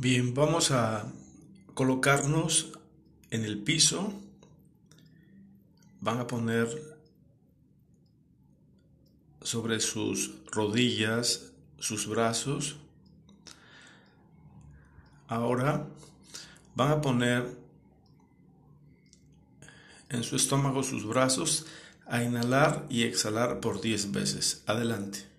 Bien, vamos a colocarnos en el piso. Van a poner sobre sus rodillas sus brazos. Ahora van a poner en su estómago sus brazos a inhalar y exhalar por 10 veces. Adelante.